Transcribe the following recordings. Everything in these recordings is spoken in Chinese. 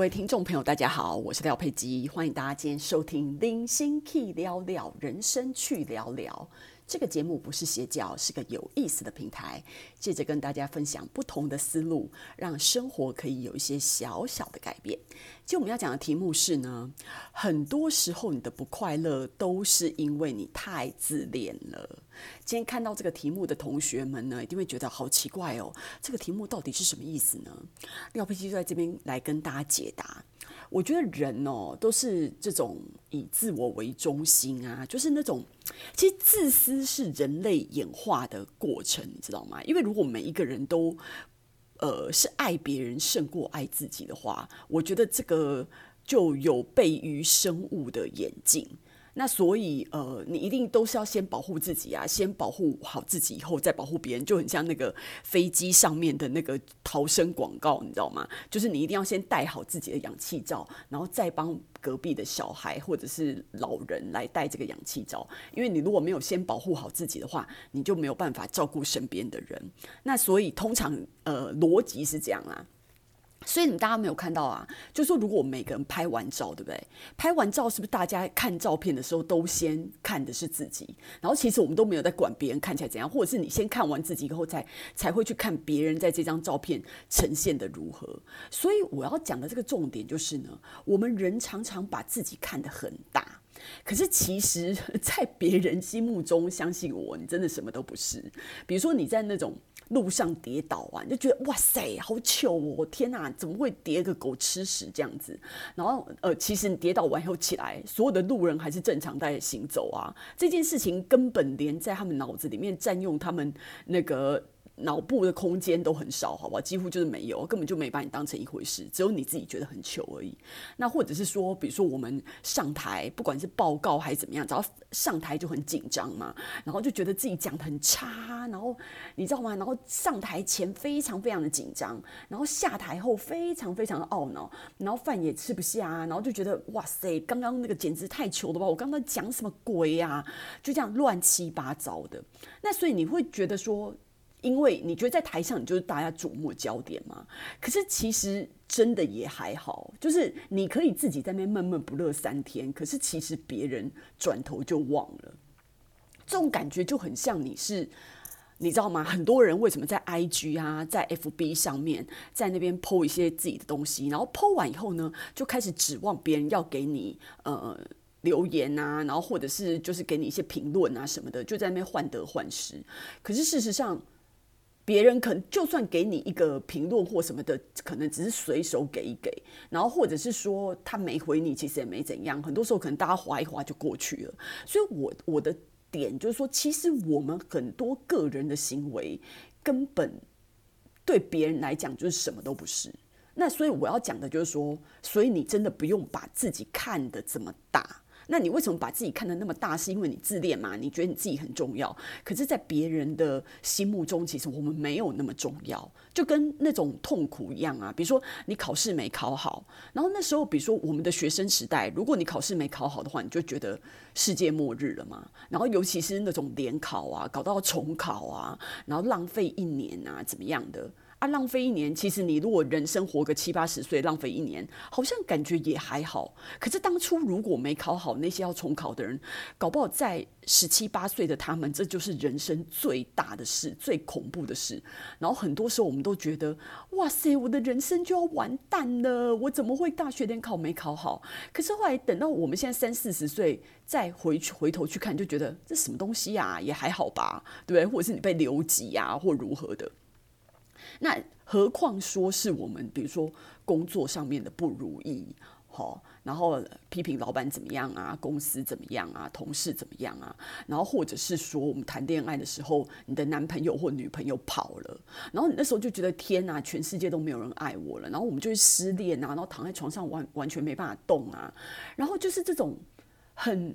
各位听众朋友，大家好，我是廖佩基，欢迎大家今天收听《零星 Key 聊聊人生去聊聊》。这个节目不是邪教，是个有意思的平台，借着跟大家分享不同的思路，让生活可以有一些小小的改变。今天我们要讲的题目是呢，很多时候你的不快乐都是因为你太自恋了。今天看到这个题目的同学们呢，一定会觉得好奇怪哦，这个题目到底是什么意思呢？廖佩基就在这边来跟大家解答。我觉得人哦，都是这种以自我为中心啊，就是那种，其实自私是人类演化的过程，你知道吗？因为如果每一个人都，呃，是爱别人胜过爱自己的话，我觉得这个就有悖于生物的演进。那所以，呃，你一定都是要先保护自己啊，先保护好自己，以后再保护别人，就很像那个飞机上面的那个逃生广告，你知道吗？就是你一定要先戴好自己的氧气罩，然后再帮隔壁的小孩或者是老人来戴这个氧气罩，因为你如果没有先保护好自己的话，你就没有办法照顾身边的人。那所以，通常，呃，逻辑是这样啊。所以你们大家没有看到啊？就说，如果我每个人拍完照，对不对？拍完照是不是大家看照片的时候都先看的是自己？然后其实我们都没有在管别人看起来怎样，或者是你先看完自己以后才才会去看别人在这张照片呈现的如何？所以我要讲的这个重点就是呢，我们人常常把自己看得很大，可是其实，在别人心目中，相信我，你真的什么都不是。比如说你在那种。路上跌倒啊，你就觉得哇塞，好糗哦！天哪，怎么会跌个狗吃屎这样子？然后呃，其实你跌倒完以后起来，所有的路人还是正常在行走啊。这件事情根本连在他们脑子里面占用他们那个。脑部的空间都很少，好不好？几乎就是没有，根本就没把你当成一回事，只有你自己觉得很糗而已。那或者是说，比如说我们上台，不管是报告还是怎么样，只要上台就很紧张嘛，然后就觉得自己讲得很差，然后你知道吗？然后上台前非常非常的紧张，然后下台后非常非常的懊恼，然后饭也吃不下，然后就觉得哇塞，刚刚那个简直太糗了吧！我刚刚讲什么鬼呀？就这样乱七八糟的。那所以你会觉得说。因为你觉得在台上你就是大家瞩目焦点嘛，可是其实真的也还好，就是你可以自己在那边闷闷不乐三天，可是其实别人转头就忘了，这种感觉就很像你是，你知道吗？很多人为什么在 IG 啊，在 FB 上面，在那边 po 一些自己的东西，然后 po 完以后呢，就开始指望别人要给你呃留言啊，然后或者是就是给你一些评论啊什么的，就在那边患得患失，可是事实上。别人可能就算给你一个评论或什么的，可能只是随手给一给，然后或者是说他没回你，其实也没怎样。很多时候可能大家划一划就过去了。所以，我我的点就是说，其实我们很多个人的行为根本对别人来讲就是什么都不是。那所以我要讲的就是说，所以你真的不用把自己看得这么大。那你为什么把自己看得那么大？是因为你自恋嘛？你觉得你自己很重要？可是，在别人的心目中，其实我们没有那么重要。就跟那种痛苦一样啊，比如说你考试没考好，然后那时候，比如说我们的学生时代，如果你考试没考好的话，你就觉得世界末日了嘛。然后尤其是那种联考啊，搞到重考啊，然后浪费一年啊，怎么样的？啊，浪费一年，其实你如果人生活个七八十岁，浪费一年，好像感觉也还好。可是当初如果没考好，那些要重考的人，搞不好在十七八岁的他们，这就是人生最大的事，最恐怖的事。然后很多时候我们都觉得，哇塞，我的人生就要完蛋了，我怎么会大学联考没考好？可是后来等到我们现在三四十岁，再回去回头去看，就觉得这什么东西呀，也还好吧，对不对？或者是你被留级呀，或如何的。那何况说是我们，比如说工作上面的不如意，好，然后批评老板怎么样啊，公司怎么样啊，同事怎么样啊，然后或者是说我们谈恋爱的时候，你的男朋友或女朋友跑了，然后你那时候就觉得天哪，全世界都没有人爱我了，然后我们就会失恋啊，然后躺在床上完完全没办法动啊，然后就是这种很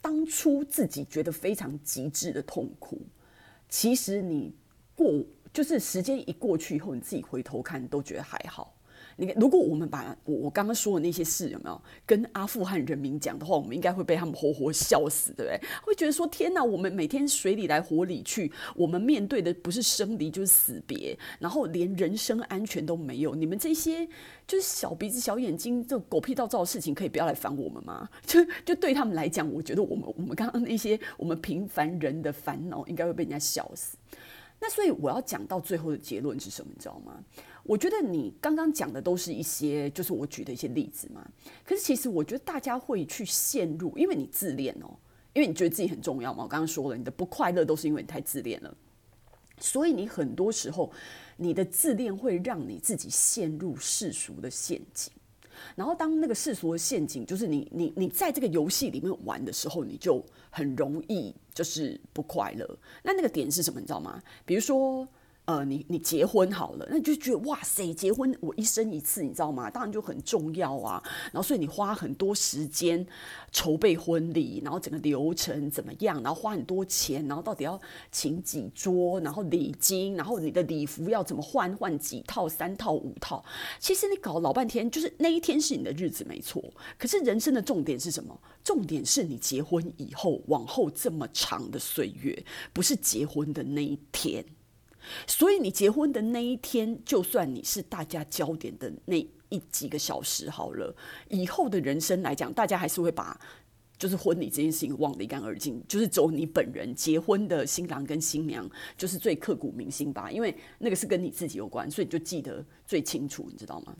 当初自己觉得非常极致的痛苦，其实你过。就是时间一过去以后，你自己回头看都觉得还好。你看，如果我们把我我刚刚说的那些事有没有跟阿富汗人民讲的话，我们应该会被他们活活笑死，对不对？会觉得说天哪，我们每天水里来火里去，我们面对的不是生离就是死别，然后连人身安全都没有。你们这些就是小鼻子小眼睛、这狗屁倒灶的事情，可以不要来烦我们吗？就就对他们来讲，我觉得我们我们刚刚那些我们平凡人的烦恼，应该会被人家笑死。那所以我要讲到最后的结论是什么？你知道吗？我觉得你刚刚讲的都是一些，就是我举的一些例子嘛。可是其实我觉得大家会去陷入，因为你自恋哦，因为你觉得自己很重要嘛。我刚刚说了，你的不快乐都是因为你太自恋了，所以你很多时候你的自恋会让你自己陷入世俗的陷阱。然后当那个世俗的陷阱，就是你你你在这个游戏里面玩的时候，你就很容易就是不快乐。那那个点是什么？你知道吗？比如说。呃，你你结婚好了，那你就觉得哇塞，结婚我一生一次，你知道吗？当然就很重要啊。然后所以你花很多时间筹备婚礼，然后整个流程怎么样？然后花很多钱，然后到底要请几桌，然后礼金，然后你的礼服要怎么换？换几套？三套、五套？其实你搞老半天，就是那一天是你的日子没错。可是人生的重点是什么？重点是你结婚以后往后这么长的岁月，不是结婚的那一天。所以你结婚的那一天，就算你是大家焦点的那一几个小时好了，以后的人生来讲，大家还是会把就是婚礼这件事情忘得一干二净，就是走你本人结婚的新郎跟新娘，就是最刻骨铭心吧，因为那个是跟你自己有关，所以你就记得最清楚，你知道吗？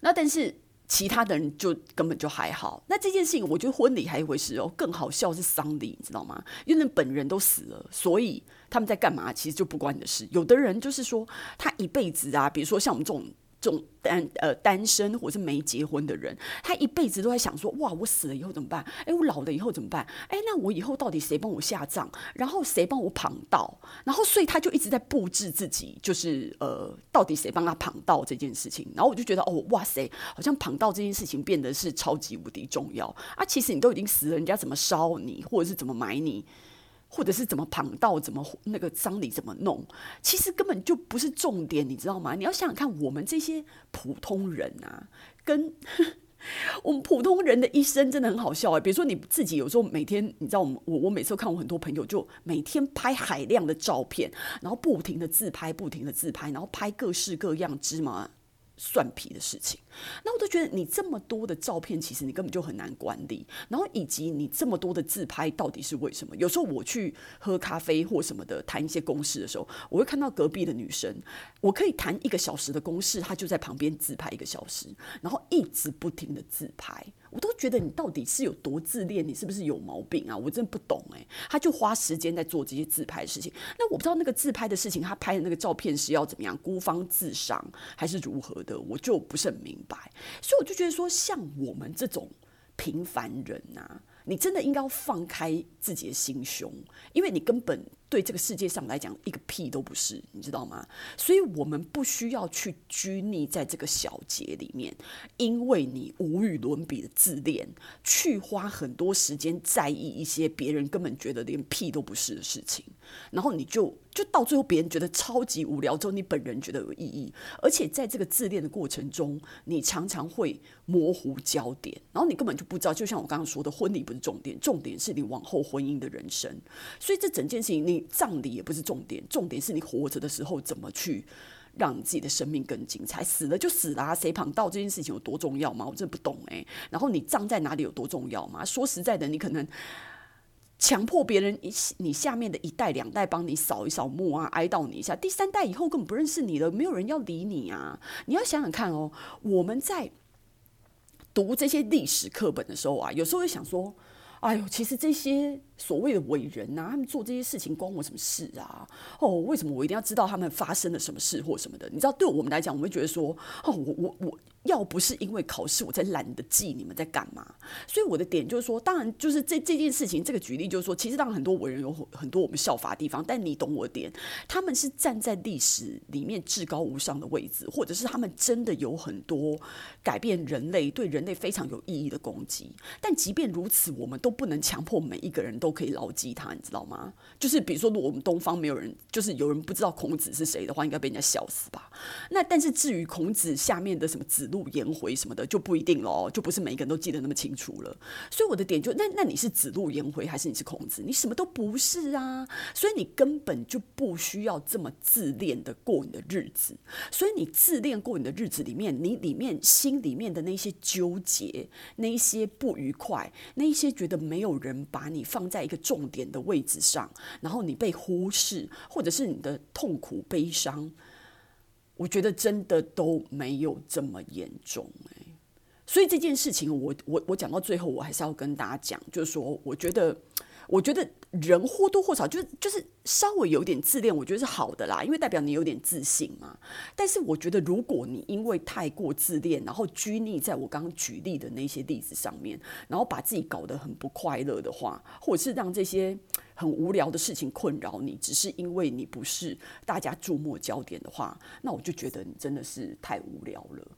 那但是。其他的人就根本就还好。那这件事情，我觉得婚礼还一回事哦。更好笑是丧礼，你知道吗？因为那本人都死了，所以他们在干嘛，其实就不关你的事。有的人就是说，他一辈子啊，比如说像我们这种。种单呃单身或是没结婚的人，他一辈子都在想说：哇，我死了以后怎么办？哎，我老了以后怎么办？哎，那我以后到底谁帮我下葬？然后谁帮我旁道？然后所以他就一直在布置自己，就是呃，到底谁帮他旁道这件事情？然后我就觉得哦，哇塞，好像旁道这件事情变得是超级无敌重要啊！其实你都已经死了，人家怎么烧你，或者是怎么埋你？或者是怎么旁道，怎么那个丧礼怎么弄，其实根本就不是重点，你知道吗？你要想想看，我们这些普通人啊，跟 我们普通人的一生真的很好笑哎。比如说你自己有时候每天，你知道我我我每次看我很多朋友就每天拍海量的照片，然后不停的自拍，不停的自拍，然后拍各式各样芝麻蒜皮的事情。那我都觉得你这么多的照片，其实你根本就很难管理。然后以及你这么多的自拍，到底是为什么？有时候我去喝咖啡或什么的，谈一些公事的时候，我会看到隔壁的女生，我可以谈一个小时的公事，她就在旁边自拍一个小时，然后一直不停的自拍。我都觉得你到底是有多自恋？你是不是有毛病啊？我真的不懂哎。他就花时间在做这些自拍的事情。那我不知道那个自拍的事情，他拍的那个照片是要怎么样孤芳自赏，还是如何的？我就不是很明白。所以我就觉得说，像我们这种平凡人啊，你真的应该要放开自己的心胸，因为你根本。对这个世界上来讲，一个屁都不是，你知道吗？所以我们不需要去拘泥在这个小节里面，因为你无与伦比的自恋，去花很多时间在意一些别人根本觉得连屁都不是的事情，然后你就就到最后别人觉得超级无聊之后，你本人觉得有意义，而且在这个自恋的过程中，你常常会模糊焦点，然后你根本就不知道。就像我刚刚说的，婚礼不是重点，重点是你往后婚姻的人生。所以这整件事情你。葬礼也不是重点，重点是你活着的时候怎么去让你自己的生命更精彩。死了就死了，谁旁道这件事情有多重要吗？我真的不懂诶。然后你葬在哪里有多重要吗？说实在的，你可能强迫别人你你下面的一代两代帮你扫一扫墓啊，哀悼你一下，第三代以后根本不认识你了，没有人要理你啊。你要想想看哦，我们在读这些历史课本的时候啊，有时候会想说，哎呦，其实这些。所谓的伟人呐、他们做这些事情关我什么事啊？哦，为什么我一定要知道他们发生了什么事或什么的？你知道，对我们来讲，我们会觉得说，哦，我我我要不是因为考试，我才懒得记你们在干嘛。所以我的点就是说，当然就是这这件事情，这个举例就是说，其实当然很多伟人有很多我们效法的地方，但你懂我的点，他们是站在历史里面至高无上的位置，或者是他们真的有很多改变人类、对人类非常有意义的攻击。但即便如此，我们都不能强迫每一个人都。都可以牢记他，你知道吗？就是比如说，如果我们东方没有人，就是有人不知道孔子是谁的话，应该被人家笑死吧？那但是至于孔子下面的什么子路颜回什么的，就不一定喽，就不是每一个人都记得那么清楚了。所以我的点就，那那你是子路颜回还是你是孔子？你什么都不是啊！所以你根本就不需要这么自恋的过你的日子。所以你自恋过你的日子里面，你里面心里面的那些纠结，那一些不愉快，那一些觉得没有人把你放在在一个重点的位置上，然后你被忽视，或者是你的痛苦悲伤，我觉得真的都没有这么严重欸。所以这件事情，我我我讲到最后，我还是要跟大家讲，就是说，我觉得。我觉得人或多或少就是就是稍微有点自恋，我觉得是好的啦，因为代表你有点自信嘛。但是我觉得，如果你因为太过自恋，然后拘泥在我刚刚举例的那些例子上面，然后把自己搞得很不快乐的话，或者是让这些很无聊的事情困扰你，只是因为你不是大家注目焦点的话，那我就觉得你真的是太无聊了。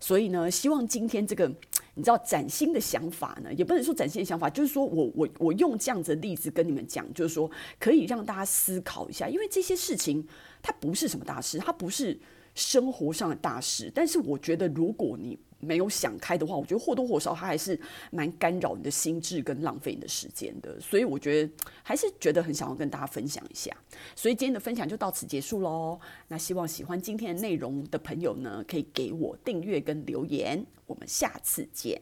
所以呢，希望今天这个你知道崭新的想法呢，也不能说崭新的想法，就是说我我我用这样子的例子跟你们讲，就是说可以让大家思考一下，因为这些事情它不是什么大事，它不是生活上的大事，但是我觉得如果你没有想开的话，我觉得或多或少它还是蛮干扰你的心智跟浪费你的时间的。所以我觉得还是觉得很想要跟大家分享一下。所以今天的分享就到此结束喽。那希望喜欢今天的内容的朋友呢，可以给我订阅跟留言。我们下次见。